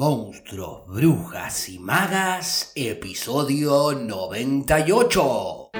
Monstruos, Brujas y Magas, episodio 98.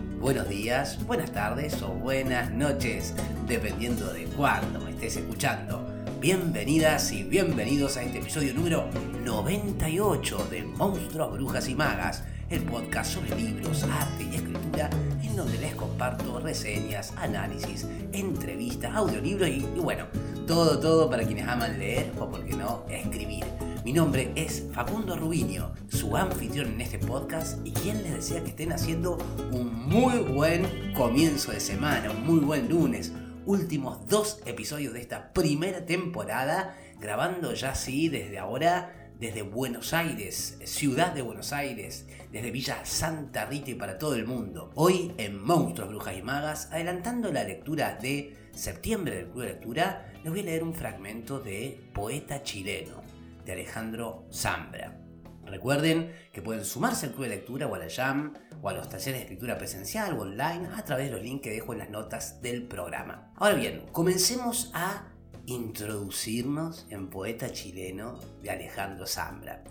buenos días, buenas tardes o buenas noches, dependiendo de cuándo me estés escuchando. Bienvenidas y bienvenidos a este episodio número 98 de Monstruos, Brujas y Magas, el podcast sobre libros, arte y escritura, en donde les comparto reseñas, análisis, entrevistas, audiolibros y, y bueno, todo, todo para quienes aman leer o, por qué no, escribir. Mi nombre es Facundo Rubinio, su anfitrión en este podcast y quien les desea que estén haciendo un muy buen comienzo de semana, un muy buen lunes. Últimos dos episodios de esta primera temporada, grabando ya así desde ahora, desde Buenos Aires, ciudad de Buenos Aires, desde Villa Santa Rita y para todo el mundo. Hoy en Monstruos, Brujas y Magas, adelantando la lectura de septiembre del Club de Lectura, les voy a leer un fragmento de Poeta Chileno de Alejandro Zambra. Recuerden que pueden sumarse al club de lectura o a la Jam o a los talleres de escritura presencial o online a través de los links que dejo en las notas del programa. Ahora bien, comencemos a introducirnos en Poeta Chileno de Alejandro Zambra.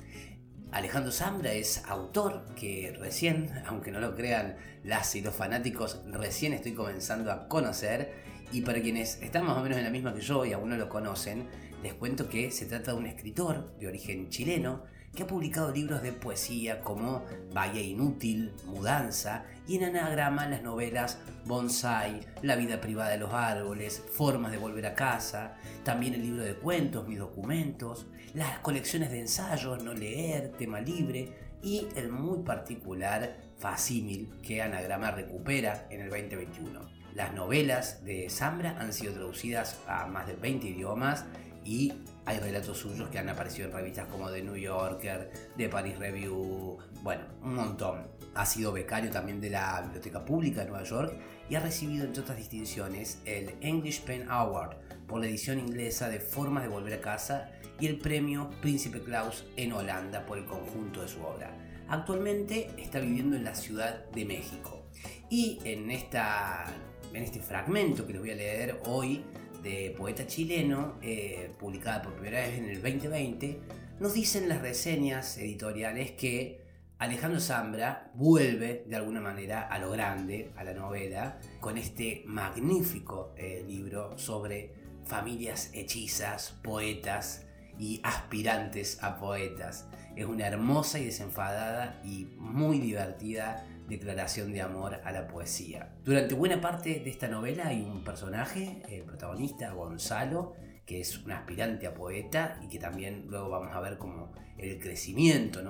Alejandro Zambra es autor que recién, aunque no lo crean las y los fanáticos, recién estoy comenzando a conocer y para quienes están más o menos en la misma que yo y aún no lo conocen, les cuento que se trata de un escritor de origen chileno que ha publicado libros de poesía como Valle Inútil, Mudanza y en anagrama las novelas Bonsai, La vida privada de los árboles, Formas de volver a casa, también el libro de cuentos, Mis documentos, las colecciones de ensayos, No leer, Tema libre y el muy particular Facímil que Anagrama recupera en el 2021. Las novelas de Zambra han sido traducidas a más de 20 idiomas y hay relatos suyos que han aparecido en revistas como The New Yorker, The Paris Review, bueno, un montón. Ha sido becario también de la Biblioteca Pública de Nueva York y ha recibido, entre otras distinciones, el English Pen Award por la edición inglesa de Formas de Volver a Casa y el premio Príncipe Claus en Holanda por el conjunto de su obra. Actualmente está viviendo en la Ciudad de México. Y en, esta, en este fragmento que les voy a leer hoy de poeta chileno, eh, publicada por primera vez en el 2020, nos dicen las reseñas editoriales que Alejandro Zambra vuelve de alguna manera a lo grande, a la novela, con este magnífico eh, libro sobre familias hechizas, poetas y aspirantes a poetas. Es una hermosa y desenfadada y muy divertida declaración de amor a la poesía. Durante buena parte de esta novela hay un personaje, el protagonista Gonzalo, que es un aspirante a poeta y que también luego vamos a ver como el crecimiento,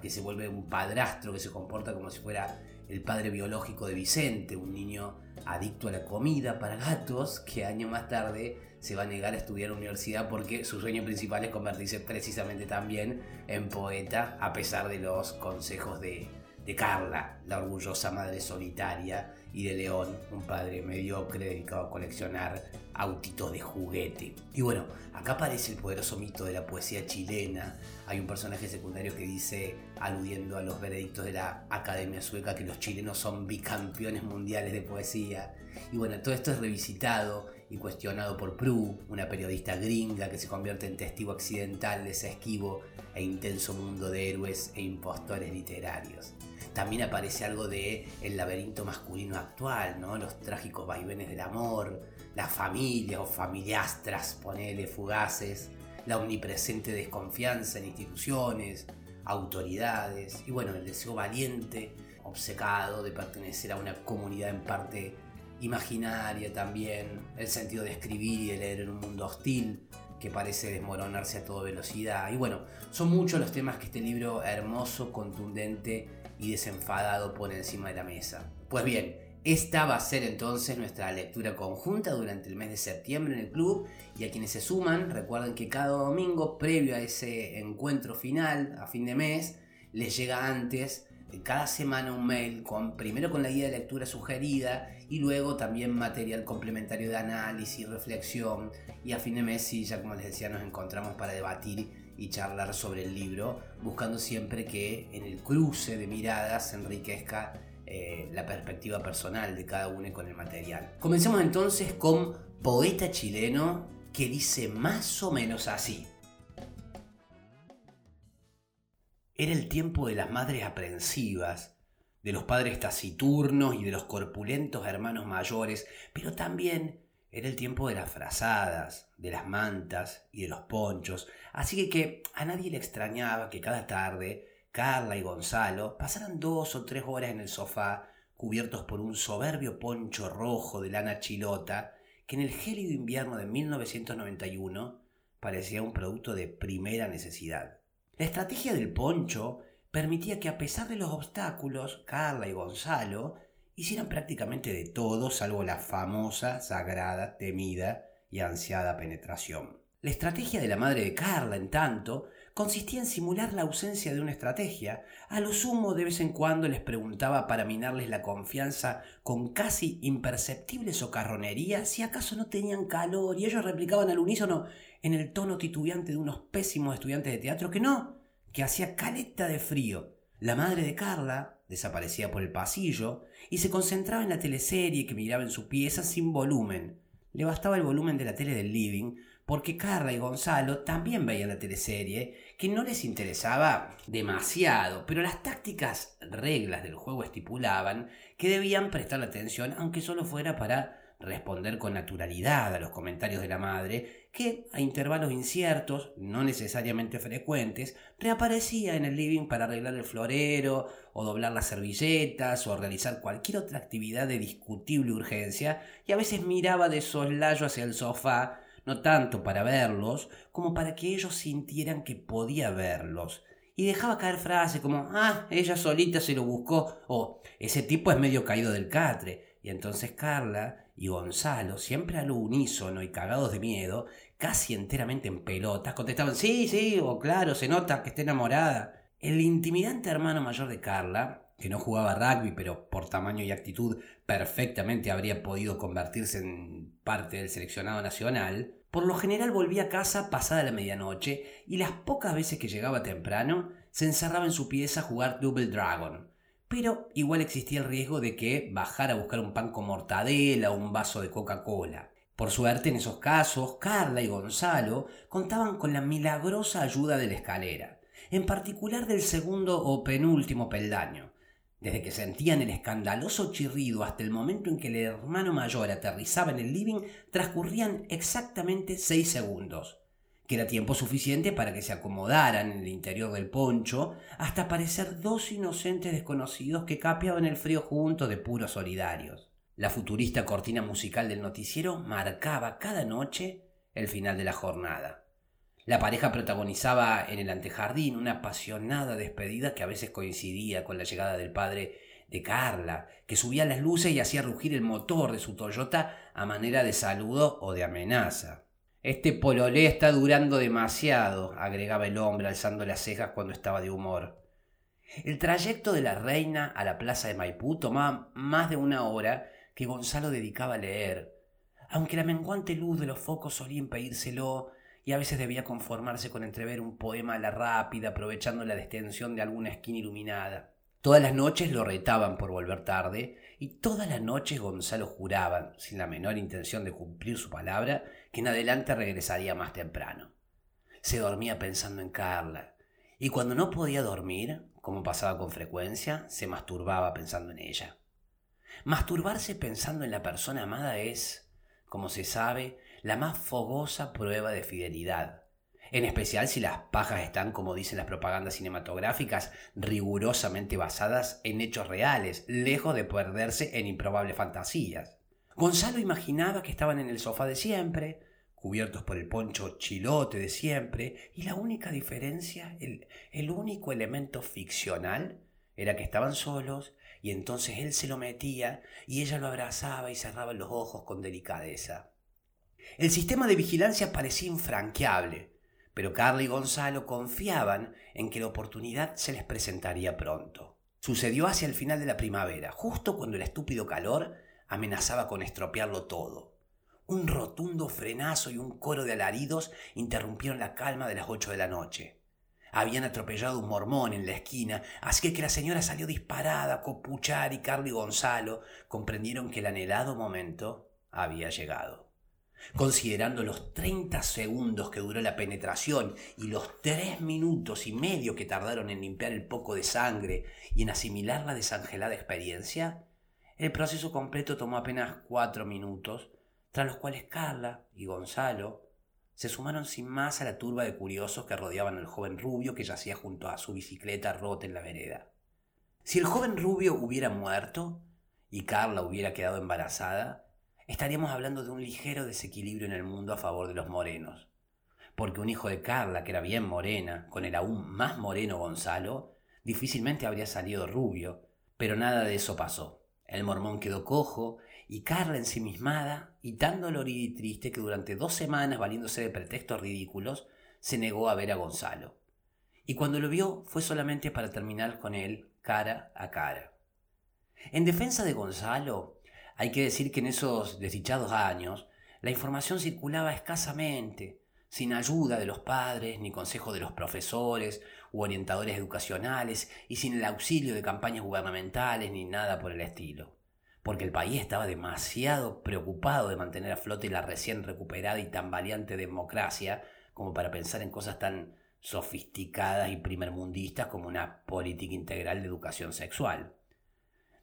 que se vuelve un padrastro que se comporta como si fuera el padre biológico de Vicente, un niño adicto a la comida para gatos, que años más tarde se va a negar a estudiar universidad porque su sueño principal es convertirse precisamente también en poeta, a pesar de los consejos de, de Carla, la orgullosa madre solitaria, y de León, un padre mediocre dedicado a coleccionar autitos de juguete. Y bueno, acá aparece el poderoso mito de la poesía chilena. Hay un personaje secundario que dice, aludiendo a los veredictos de la Academia Sueca, que los chilenos son bicampeones mundiales de poesía. Y bueno, todo esto es revisitado y cuestionado por Prue, una periodista gringa que se convierte en testigo accidental de ese esquivo e intenso mundo de héroes e impostores literarios. También aparece algo de el laberinto masculino actual, ¿no? Los trágicos vaivenes del amor, las familias o familiastras, ponele, fugaces, la omnipresente desconfianza en instituciones, autoridades y bueno, el deseo valiente, obcecado de pertenecer a una comunidad en parte imaginaria también, el sentido de escribir y de leer en un mundo hostil, que parece desmoronarse a toda velocidad. Y bueno, son muchos los temas que este libro hermoso, contundente y desenfadado pone encima de la mesa. Pues bien, esta va a ser entonces nuestra lectura conjunta durante el mes de septiembre en el club y a quienes se suman recuerden que cada domingo previo a ese encuentro final a fin de mes les llega antes cada semana un mail con primero con la guía de lectura sugerida y luego también material complementario de análisis, reflexión y a fin de mes sí, ya como les decía nos encontramos para debatir y charlar sobre el libro, buscando siempre que en el cruce de miradas se enriquezca eh, la perspectiva personal de cada uno con el material. Comencemos entonces con Poeta chileno que dice más o menos así. Era el tiempo de las madres aprensivas, de los padres taciturnos y de los corpulentos hermanos mayores, pero también era el tiempo de las frazadas, de las mantas y de los ponchos, así que a nadie le extrañaba que cada tarde Carla y Gonzalo pasaran dos o tres horas en el sofá cubiertos por un soberbio poncho rojo de lana chilota que en el gélido invierno de 1991 parecía un producto de primera necesidad. La estrategia del poncho permitía que a pesar de los obstáculos, Carla y Gonzalo hicieran prácticamente de todo salvo la famosa, sagrada, temida y ansiada penetración. La estrategia de la madre de Carla, en tanto, consistía en simular la ausencia de una estrategia. A lo sumo de vez en cuando les preguntaba para minarles la confianza con casi imperceptible socarronería si acaso no tenían calor y ellos replicaban al unísono en el tono titubeante de unos pésimos estudiantes de teatro que no, que hacía caleta de frío. La madre de Carla desaparecía por el pasillo y se concentraba en la teleserie que miraba en su pieza sin volumen. Le bastaba el volumen de la tele del living porque Carla y Gonzalo también veían la teleserie, que no les interesaba demasiado, pero las tácticas reglas del juego estipulaban que debían prestar atención aunque solo fuera para responder con naturalidad a los comentarios de la madre, que a intervalos inciertos, no necesariamente frecuentes, reaparecía en el living para arreglar el florero, o doblar las servilletas, o realizar cualquier otra actividad de discutible urgencia, y a veces miraba de soslayo hacia el sofá, no tanto para verlos, como para que ellos sintieran que podía verlos, y dejaba caer frases como, ah, ella solita se lo buscó, o ese tipo es medio caído del catre, entonces Carla y Gonzalo, siempre al unísono y cagados de miedo, casi enteramente en pelotas, contestaban sí, sí, o claro, se nota que está enamorada. El intimidante hermano mayor de Carla, que no jugaba rugby, pero por tamaño y actitud perfectamente habría podido convertirse en parte del seleccionado nacional, por lo general volvía a casa pasada la medianoche y las pocas veces que llegaba temprano se encerraba en su pieza a jugar Double Dragon, pero igual existía el riesgo de que bajara a buscar un pan con mortadela o un vaso de Coca-Cola. Por suerte, en esos casos, Carla y Gonzalo contaban con la milagrosa ayuda de la escalera, en particular del segundo o penúltimo peldaño. Desde que sentían el escandaloso chirrido hasta el momento en que el hermano mayor aterrizaba en el living, transcurrían exactamente seis segundos que era tiempo suficiente para que se acomodaran en el interior del poncho hasta parecer dos inocentes desconocidos que capeaban el frío juntos de puros solidarios. La futurista cortina musical del noticiero marcaba cada noche el final de la jornada. La pareja protagonizaba en el antejardín una apasionada despedida que a veces coincidía con la llegada del padre de Carla, que subía las luces y hacía rugir el motor de su Toyota a manera de saludo o de amenaza. Este pololé está durando demasiado, agregaba el hombre alzando las cejas cuando estaba de humor. El trayecto de la reina a la plaza de Maipú tomaba más de una hora que Gonzalo dedicaba a leer, aunque la menguante luz de los focos solía impedírselo y a veces debía conformarse con entrever un poema a la rápida aprovechando la destensión de alguna esquina iluminada. Todas las noches lo retaban por volver tarde y todas las noches Gonzalo juraba, sin la menor intención de cumplir su palabra, que en adelante regresaría más temprano. Se dormía pensando en Carla y cuando no podía dormir, como pasaba con frecuencia, se masturbaba pensando en ella. Masturbarse pensando en la persona amada es, como se sabe, la más fogosa prueba de fidelidad en especial si las pajas están, como dicen las propagandas cinematográficas, rigurosamente basadas en hechos reales, lejos de perderse en improbables fantasías. Gonzalo imaginaba que estaban en el sofá de siempre, cubiertos por el poncho chilote de siempre, y la única diferencia, el, el único elemento ficcional, era que estaban solos y entonces él se lo metía y ella lo abrazaba y cerraba los ojos con delicadeza. El sistema de vigilancia parecía infranqueable, pero Carla y Gonzalo confiaban en que la oportunidad se les presentaría pronto. Sucedió hacia el final de la primavera, justo cuando el estúpido calor amenazaba con estropearlo todo. Un rotundo frenazo y un coro de alaridos interrumpieron la calma de las ocho de la noche. Habían atropellado un mormón en la esquina, así que la señora salió disparada, Copuchar y Carly Gonzalo comprendieron que el anhelado momento había llegado. Considerando los 30 segundos que duró la penetración y los tres minutos y medio que tardaron en limpiar el poco de sangre y en asimilar la desangelada experiencia, el proceso completo tomó apenas cuatro minutos, tras los cuales Carla y Gonzalo se sumaron sin más a la turba de curiosos que rodeaban al joven rubio que yacía junto a su bicicleta rota en la vereda. Si el joven rubio hubiera muerto y Carla hubiera quedado embarazada, estaríamos hablando de un ligero desequilibrio en el mundo a favor de los morenos. Porque un hijo de Carla, que era bien morena, con el aún más moreno Gonzalo, difícilmente habría salido rubio, pero nada de eso pasó. El mormón quedó cojo y Carla ensimismada y tan dolorida y triste que durante dos semanas, valiéndose de pretextos ridículos, se negó a ver a Gonzalo. Y cuando lo vio fue solamente para terminar con él cara a cara. En defensa de Gonzalo, hay que decir que en esos desdichados años la información circulaba escasamente, sin ayuda de los padres, ni consejo de los profesores u orientadores educacionales, y sin el auxilio de campañas gubernamentales ni nada por el estilo porque el país estaba demasiado preocupado de mantener a flote la recién recuperada y tambaleante democracia como para pensar en cosas tan sofisticadas y primermundistas como una política integral de educación sexual.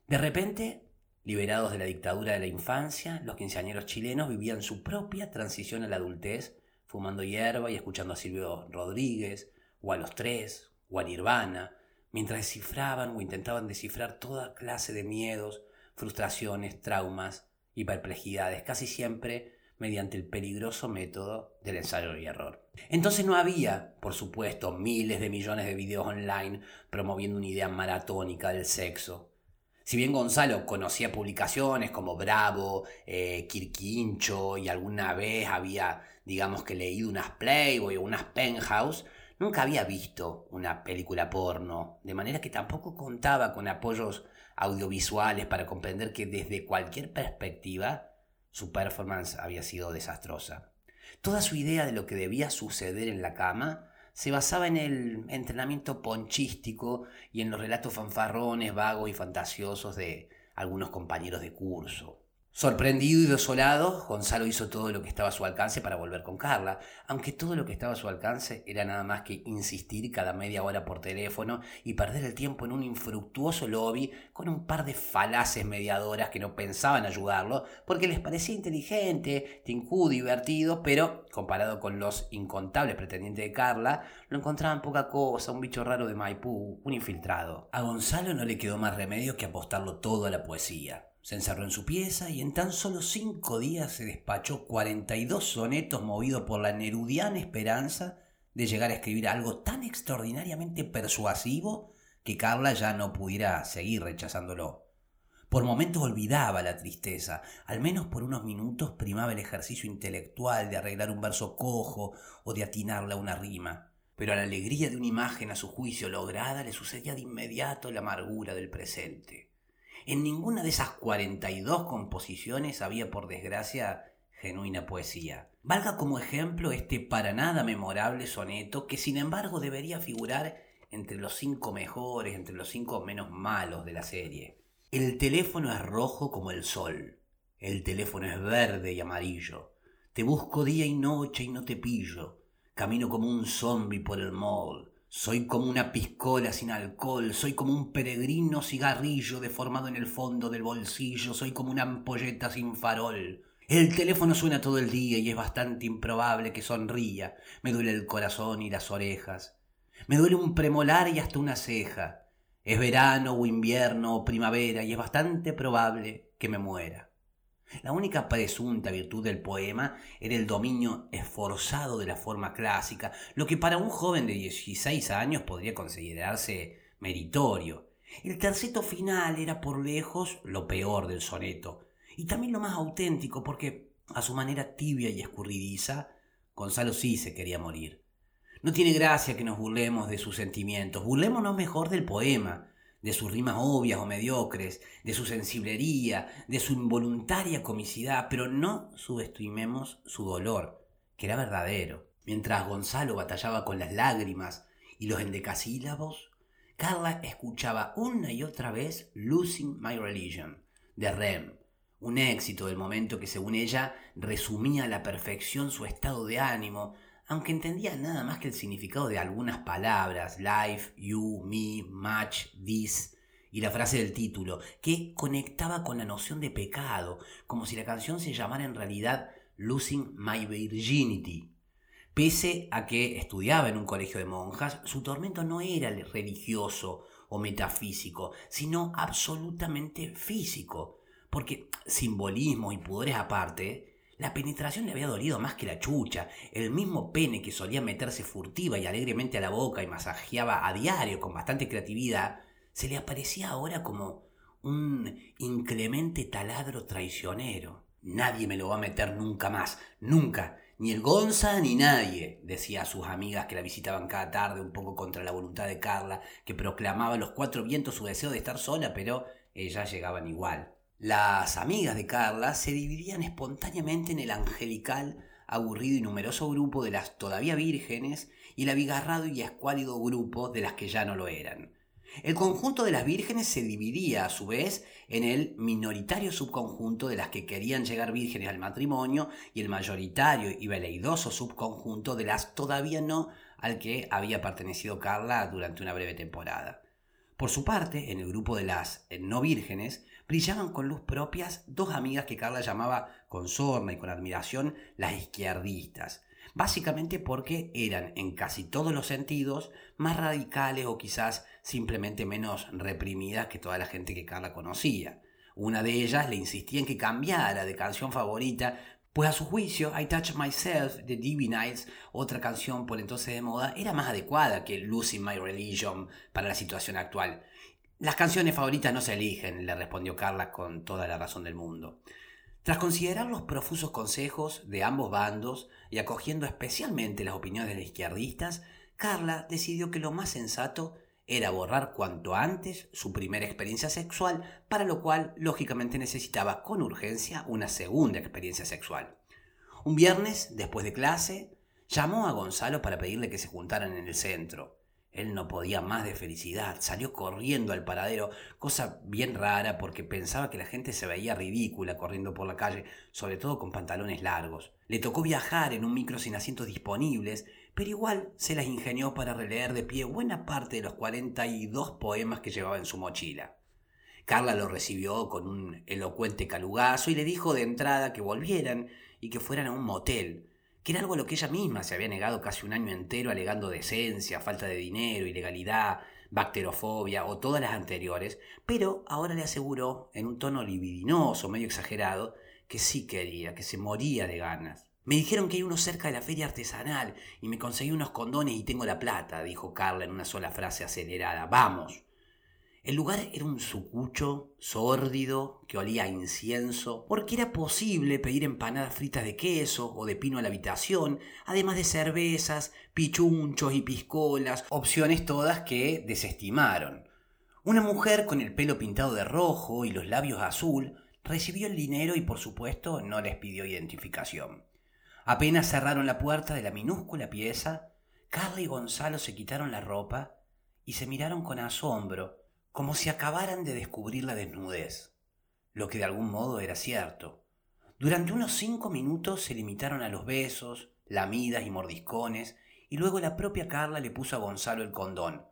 De repente, liberados de la dictadura de la infancia, los quinceañeros chilenos vivían su propia transición a la adultez, fumando hierba y escuchando a Silvio Rodríguez, o a los tres, o a Nirvana, mientras descifraban o intentaban descifrar toda clase de miedos, frustraciones, traumas y perplejidades, casi siempre mediante el peligroso método del ensayo y error. Entonces no había, por supuesto, miles de millones de videos online promoviendo una idea maratónica del sexo. Si bien Gonzalo conocía publicaciones como Bravo, eh, Kirquincho y alguna vez había, digamos que leído unas Playboy o unas Penthouse, nunca había visto una película porno, de manera que tampoco contaba con apoyos audiovisuales para comprender que desde cualquier perspectiva su performance había sido desastrosa. Toda su idea de lo que debía suceder en la cama se basaba en el entrenamiento ponchístico y en los relatos fanfarrones, vagos y fantasiosos de algunos compañeros de curso. Sorprendido y desolado, Gonzalo hizo todo lo que estaba a su alcance para volver con Carla, aunque todo lo que estaba a su alcance era nada más que insistir cada media hora por teléfono y perder el tiempo en un infructuoso lobby con un par de falaces mediadoras que no pensaban ayudarlo porque les parecía inteligente, tincudo, divertido, pero comparado con los incontables pretendientes de Carla, lo encontraban poca cosa, un bicho raro de Maipú, un infiltrado. A Gonzalo no le quedó más remedio que apostarlo todo a la poesía. Se encerró en su pieza y en tan solo cinco días se despachó 42 sonetos movido por la nerudiana esperanza de llegar a escribir algo tan extraordinariamente persuasivo que Carla ya no pudiera seguir rechazándolo. Por momentos olvidaba la tristeza, al menos por unos minutos primaba el ejercicio intelectual de arreglar un verso cojo o de atinarle a una rima. Pero a la alegría de una imagen a su juicio lograda le sucedía de inmediato la amargura del presente. En ninguna de esas 42 composiciones había, por desgracia, genuina poesía. Valga como ejemplo este para nada memorable soneto que sin embargo debería figurar entre los cinco mejores, entre los cinco menos malos de la serie. El teléfono es rojo como el sol, el teléfono es verde y amarillo. Te busco día y noche y no te pillo. Camino como un zombi por el mall. Soy como una piscola sin alcohol, soy como un peregrino cigarrillo deformado en el fondo del bolsillo, soy como una ampolleta sin farol. El teléfono suena todo el día y es bastante improbable que sonría. Me duele el corazón y las orejas. Me duele un premolar y hasta una ceja. Es verano o invierno o primavera y es bastante probable que me muera. La única presunta virtud del poema era el dominio esforzado de la forma clásica, lo que para un joven de 16 años podría considerarse meritorio. El terceto final era por lejos lo peor del soneto, y también lo más auténtico, porque a su manera tibia y escurridiza, Gonzalo sí se quería morir. No tiene gracia que nos burlemos de sus sentimientos, burlémonos mejor del poema, de sus rimas obvias o mediocres, de su sensiblería, de su involuntaria comicidad, pero no subestimemos su dolor, que era verdadero. Mientras Gonzalo batallaba con las lágrimas y los endecasílabos, Carla escuchaba una y otra vez Losing My Religion, de Rem, un éxito del momento que según ella resumía a la perfección su estado de ánimo, aunque entendía nada más que el significado de algunas palabras, life, you, me, much, this, y la frase del título, que conectaba con la noción de pecado, como si la canción se llamara en realidad Losing My Virginity. Pese a que estudiaba en un colegio de monjas, su tormento no era religioso o metafísico, sino absolutamente físico, porque simbolismo y pudores aparte, la penetración le había dolido más que la chucha. El mismo pene que solía meterse furtiva y alegremente a la boca y masajeaba a diario con bastante creatividad, se le aparecía ahora como un inclemente taladro traicionero. Nadie me lo va a meter nunca más, nunca. Ni el Gonza ni nadie, decía a sus amigas que la visitaban cada tarde un poco contra la voluntad de Carla, que proclamaba a los cuatro vientos su deseo de estar sola, pero ellas llegaban igual. Las amigas de Carla se dividían espontáneamente en el angelical, aburrido y numeroso grupo de las todavía vírgenes y el abigarrado y escuálido grupo de las que ya no lo eran. El conjunto de las vírgenes se dividía a su vez en el minoritario subconjunto de las que querían llegar vírgenes al matrimonio y el mayoritario y veleidoso subconjunto de las todavía no al que había pertenecido Carla durante una breve temporada. Por su parte, en el grupo de las no vírgenes, brillaban con luz propias dos amigas que Carla llamaba con sorna y con admiración las izquierdistas, básicamente porque eran en casi todos los sentidos más radicales o quizás simplemente menos reprimidas que toda la gente que Carla conocía. Una de ellas le insistía en que cambiara de canción favorita, pues a su juicio I Touch Myself de Divinites, otra canción por entonces de moda, era más adecuada que Losing My Religion para la situación actual. Las canciones favoritas no se eligen, le respondió Carla con toda la razón del mundo. Tras considerar los profusos consejos de ambos bandos y acogiendo especialmente las opiniones de los izquierdistas, Carla decidió que lo más sensato era borrar cuanto antes su primera experiencia sexual, para lo cual lógicamente necesitaba con urgencia una segunda experiencia sexual. Un viernes, después de clase, llamó a Gonzalo para pedirle que se juntaran en el centro. Él no podía más de felicidad, salió corriendo al paradero, cosa bien rara porque pensaba que la gente se veía ridícula corriendo por la calle, sobre todo con pantalones largos. Le tocó viajar en un micro sin asientos disponibles, pero igual se las ingenió para releer de pie buena parte de los 42 poemas que llevaba en su mochila. Carla lo recibió con un elocuente calugazo y le dijo de entrada que volvieran y que fueran a un motel, que era algo a lo que ella misma se había negado casi un año entero alegando decencia, falta de dinero, ilegalidad, bacterofobia o todas las anteriores, pero ahora le aseguró, en un tono libidinoso, medio exagerado, que sí quería, que se moría de ganas. Me dijeron que hay uno cerca de la feria artesanal y me conseguí unos condones y tengo la plata, dijo Carla en una sola frase acelerada. Vamos. El lugar era un sucucho sórdido que olía a incienso, porque era posible pedir empanadas fritas de queso o de pino a la habitación, además de cervezas, pichunchos y piscolas, opciones todas que desestimaron. Una mujer con el pelo pintado de rojo y los labios azul recibió el dinero y por supuesto no les pidió identificación. Apenas cerraron la puerta de la minúscula pieza, Carla y Gonzalo se quitaron la ropa y se miraron con asombro como si acabaran de descubrir la desnudez, lo que de algún modo era cierto. Durante unos cinco minutos se limitaron a los besos, lamidas y mordiscones, y luego la propia Carla le puso a Gonzalo el condón.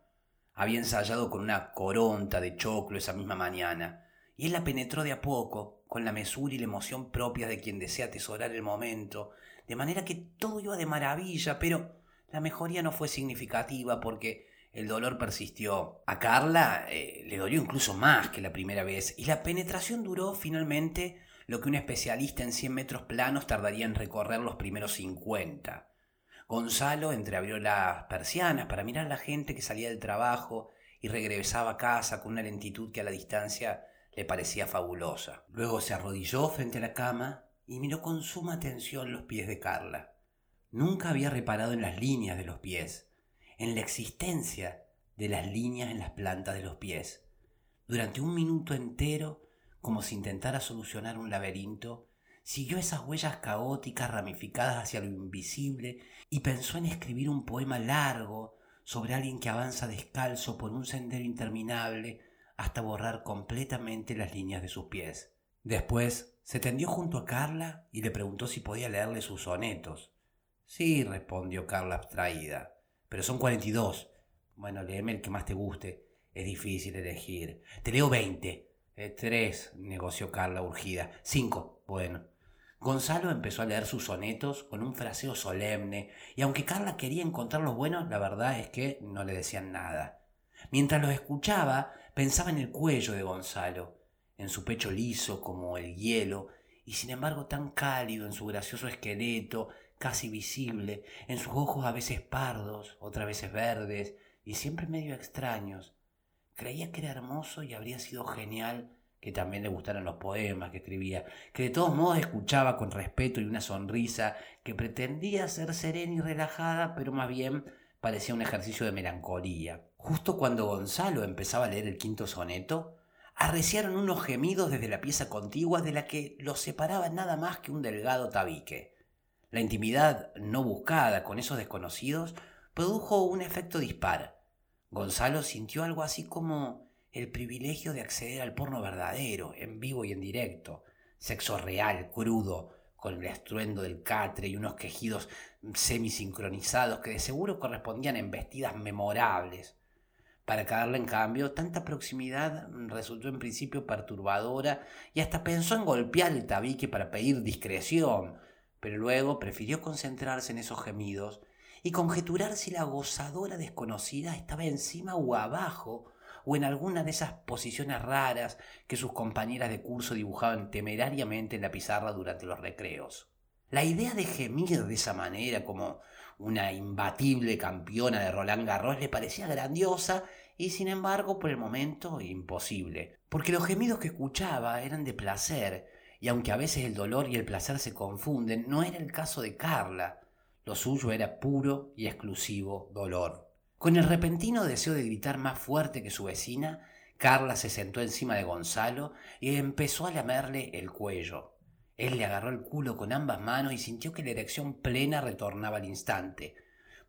Había ensayado con una coronta de choclo esa misma mañana, y él la penetró de a poco, con la mesura y la emoción propia de quien desea atesorar el momento, de manera que todo iba de maravilla, pero la mejoría no fue significativa porque el dolor persistió. A Carla eh, le dolió incluso más que la primera vez y la penetración duró finalmente lo que un especialista en 100 metros planos tardaría en recorrer los primeros 50. Gonzalo entreabrió las persianas para mirar a la gente que salía del trabajo y regresaba a casa con una lentitud que a la distancia le parecía fabulosa. Luego se arrodilló frente a la cama y miró con suma atención los pies de Carla. Nunca había reparado en las líneas de los pies, en la existencia de las líneas en las plantas de los pies. Durante un minuto entero, como si intentara solucionar un laberinto, siguió esas huellas caóticas ramificadas hacia lo invisible y pensó en escribir un poema largo sobre alguien que avanza descalzo por un sendero interminable hasta borrar completamente las líneas de sus pies. Después se tendió junto a Carla y le preguntó si podía leerle sus sonetos. Sí, respondió Carla abstraída, pero son cuarenta y dos. Bueno, léeme el que más te guste. Es difícil elegir. Te leo veinte. Eh, tres, negoció Carla urgida. Cinco. Bueno. Gonzalo empezó a leer sus sonetos con un fraseo solemne, y aunque Carla quería encontrar los buenos, la verdad es que no le decían nada. Mientras los escuchaba, pensaba en el cuello de Gonzalo, en su pecho liso como el hielo, y sin embargo tan cálido en su gracioso esqueleto, casi visible, en sus ojos a veces pardos, otras veces verdes, y siempre medio extraños. Creía que era hermoso y habría sido genial que también le gustaran los poemas que escribía, que de todos modos escuchaba con respeto y una sonrisa que pretendía ser serena y relajada, pero más bien parecía un ejercicio de melancolía. Justo cuando Gonzalo empezaba a leer el quinto soneto, arreciaron unos gemidos desde la pieza contigua de la que los separaba nada más que un delgado tabique. La intimidad no buscada con esos desconocidos produjo un efecto dispar. Gonzalo sintió algo así como el privilegio de acceder al porno verdadero, en vivo y en directo, sexo real, crudo, con el estruendo del catre y unos quejidos semisincronizados que de seguro correspondían en vestidas memorables. Para caerle, en cambio, tanta proximidad resultó en principio perturbadora y hasta pensó en golpear el tabique para pedir discreción, pero luego prefirió concentrarse en esos gemidos y conjeturar si la gozadora desconocida estaba encima o abajo o en alguna de esas posiciones raras que sus compañeras de curso dibujaban temerariamente en la pizarra durante los recreos. La idea de gemir de esa manera como una imbatible campeona de Roland Garros le parecía grandiosa y sin embargo por el momento imposible, porque los gemidos que escuchaba eran de placer, y aunque a veces el dolor y el placer se confunden, no era el caso de Carla, lo suyo era puro y exclusivo dolor. Con el repentino deseo de gritar más fuerte que su vecina, Carla se sentó encima de Gonzalo y empezó a lamerle el cuello. Él le agarró el culo con ambas manos y sintió que la erección plena retornaba al instante,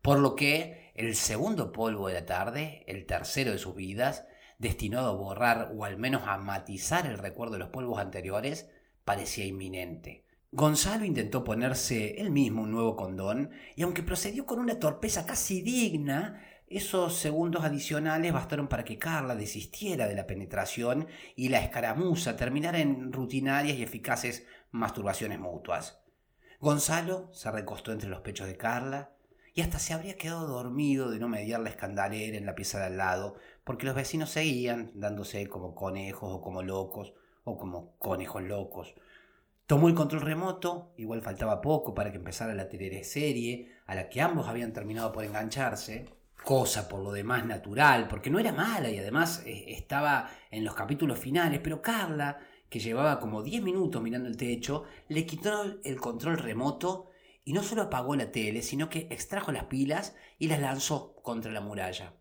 por lo que el segundo polvo de la tarde, el tercero de sus vidas, destinado a borrar o al menos a matizar el recuerdo de los polvos anteriores, parecía inminente. Gonzalo intentó ponerse él mismo un nuevo condón y aunque procedió con una torpeza casi digna, esos segundos adicionales bastaron para que Carla desistiera de la penetración y la escaramuza terminara en rutinarias y eficaces masturbaciones mutuas. Gonzalo se recostó entre los pechos de Carla y hasta se habría quedado dormido de no mediar la escandalera en la pieza de al lado, porque los vecinos seguían dándose como conejos o como locos o como conejos locos. Tomó el control remoto, igual faltaba poco para que empezara la teleserie a la que ambos habían terminado por engancharse, cosa por lo demás natural, porque no era mala y además eh, estaba en los capítulos finales, pero Carla, que llevaba como 10 minutos mirando el techo, le quitó el control remoto y no solo apagó la tele, sino que extrajo las pilas y las lanzó contra la muralla.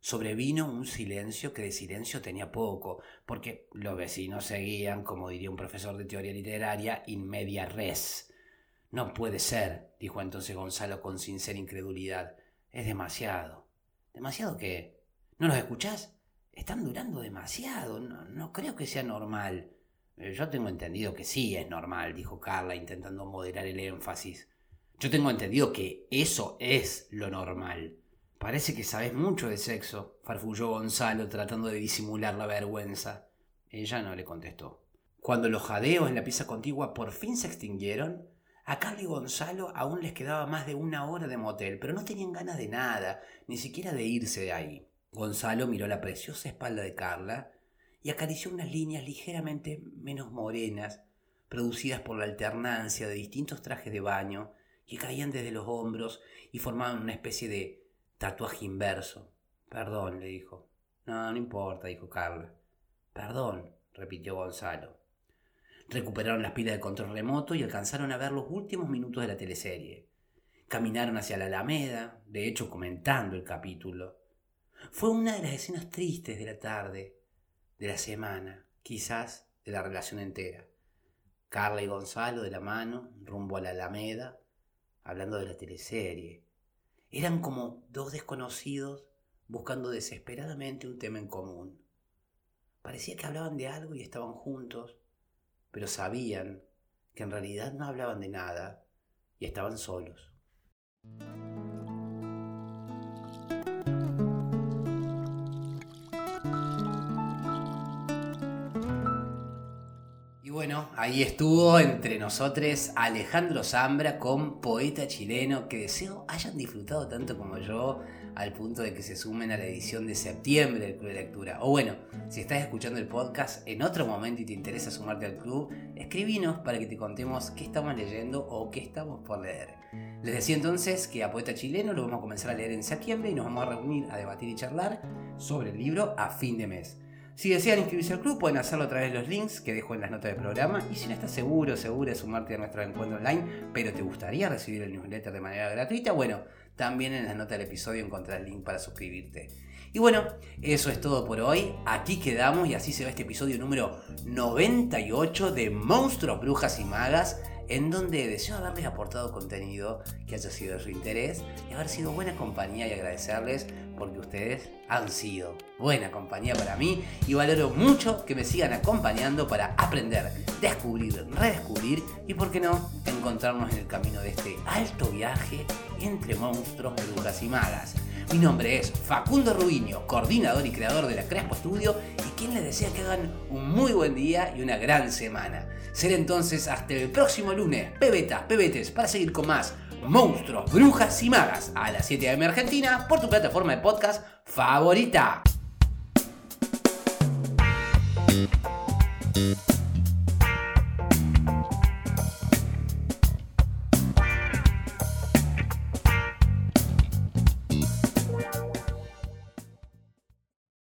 Sobrevino un silencio que de silencio tenía poco, porque los vecinos seguían, como diría un profesor de teoría literaria, in media res. No puede ser, dijo entonces Gonzalo con sincera incredulidad. Es demasiado. ¿Demasiado qué? ¿No los escuchás? Están durando demasiado. No, no creo que sea normal. Eh, yo tengo entendido que sí es normal, dijo Carla intentando moderar el énfasis. Yo tengo entendido que eso es lo normal. Parece que sabes mucho de sexo, farfulló Gonzalo tratando de disimular la vergüenza. Ella no le contestó. Cuando los jadeos en la pieza contigua por fin se extinguieron, a Carla y Gonzalo aún les quedaba más de una hora de motel, pero no tenían ganas de nada, ni siquiera de irse de ahí. Gonzalo miró la preciosa espalda de Carla y acarició unas líneas ligeramente menos morenas, producidas por la alternancia de distintos trajes de baño que caían desde los hombros y formaban una especie de tatuaje inverso. Perdón, le dijo. No, no importa, dijo Carla. Perdón, repitió Gonzalo. Recuperaron las pilas de control remoto y alcanzaron a ver los últimos minutos de la teleserie. Caminaron hacia la Alameda, de hecho comentando el capítulo. Fue una de las escenas tristes de la tarde, de la semana, quizás de la relación entera. Carla y Gonzalo de la mano, rumbo a la Alameda, hablando de la teleserie. Eran como dos desconocidos buscando desesperadamente un tema en común. Parecía que hablaban de algo y estaban juntos, pero sabían que en realidad no hablaban de nada y estaban solos. Bueno, ahí estuvo entre nosotros Alejandro Zambra con poeta chileno que deseo hayan disfrutado tanto como yo al punto de que se sumen a la edición de septiembre del Club de Lectura. O bueno, si estás escuchando el podcast en otro momento y te interesa sumarte al club, escribinos para que te contemos qué estamos leyendo o qué estamos por leer. Les decía entonces que a Poeta Chileno lo vamos a comenzar a leer en septiembre y nos vamos a reunir a debatir y charlar sobre el libro a fin de mes. Si desean inscribirse al club, pueden hacerlo a través de los links que dejo en las notas del programa. Y si no estás seguro, segura de sumarte a nuestro encuentro online, pero te gustaría recibir el newsletter de manera gratuita, bueno, también en las notas del episodio encontrarás el link para suscribirte. Y bueno, eso es todo por hoy. Aquí quedamos y así se va este episodio número 98 de Monstruos, Brujas y Magas, en donde deseo haberles aportado contenido que haya sido de su interés y haber sido buena compañía y agradecerles porque ustedes han sido buena compañía para mí y valoro mucho que me sigan acompañando para aprender, descubrir, redescubrir y, por qué no, encontrarnos en el camino de este alto viaje entre monstruos, brujas y magas. Mi nombre es Facundo Rubiño, coordinador y creador de la Crespo Studio quien les desea que hagan un muy buen día y una gran semana. Seré entonces hasta el próximo lunes, pebetas, pebetes, para seguir con más Monstruos, Brujas y Magas a las 7 am Argentina por tu plataforma de podcast favorita.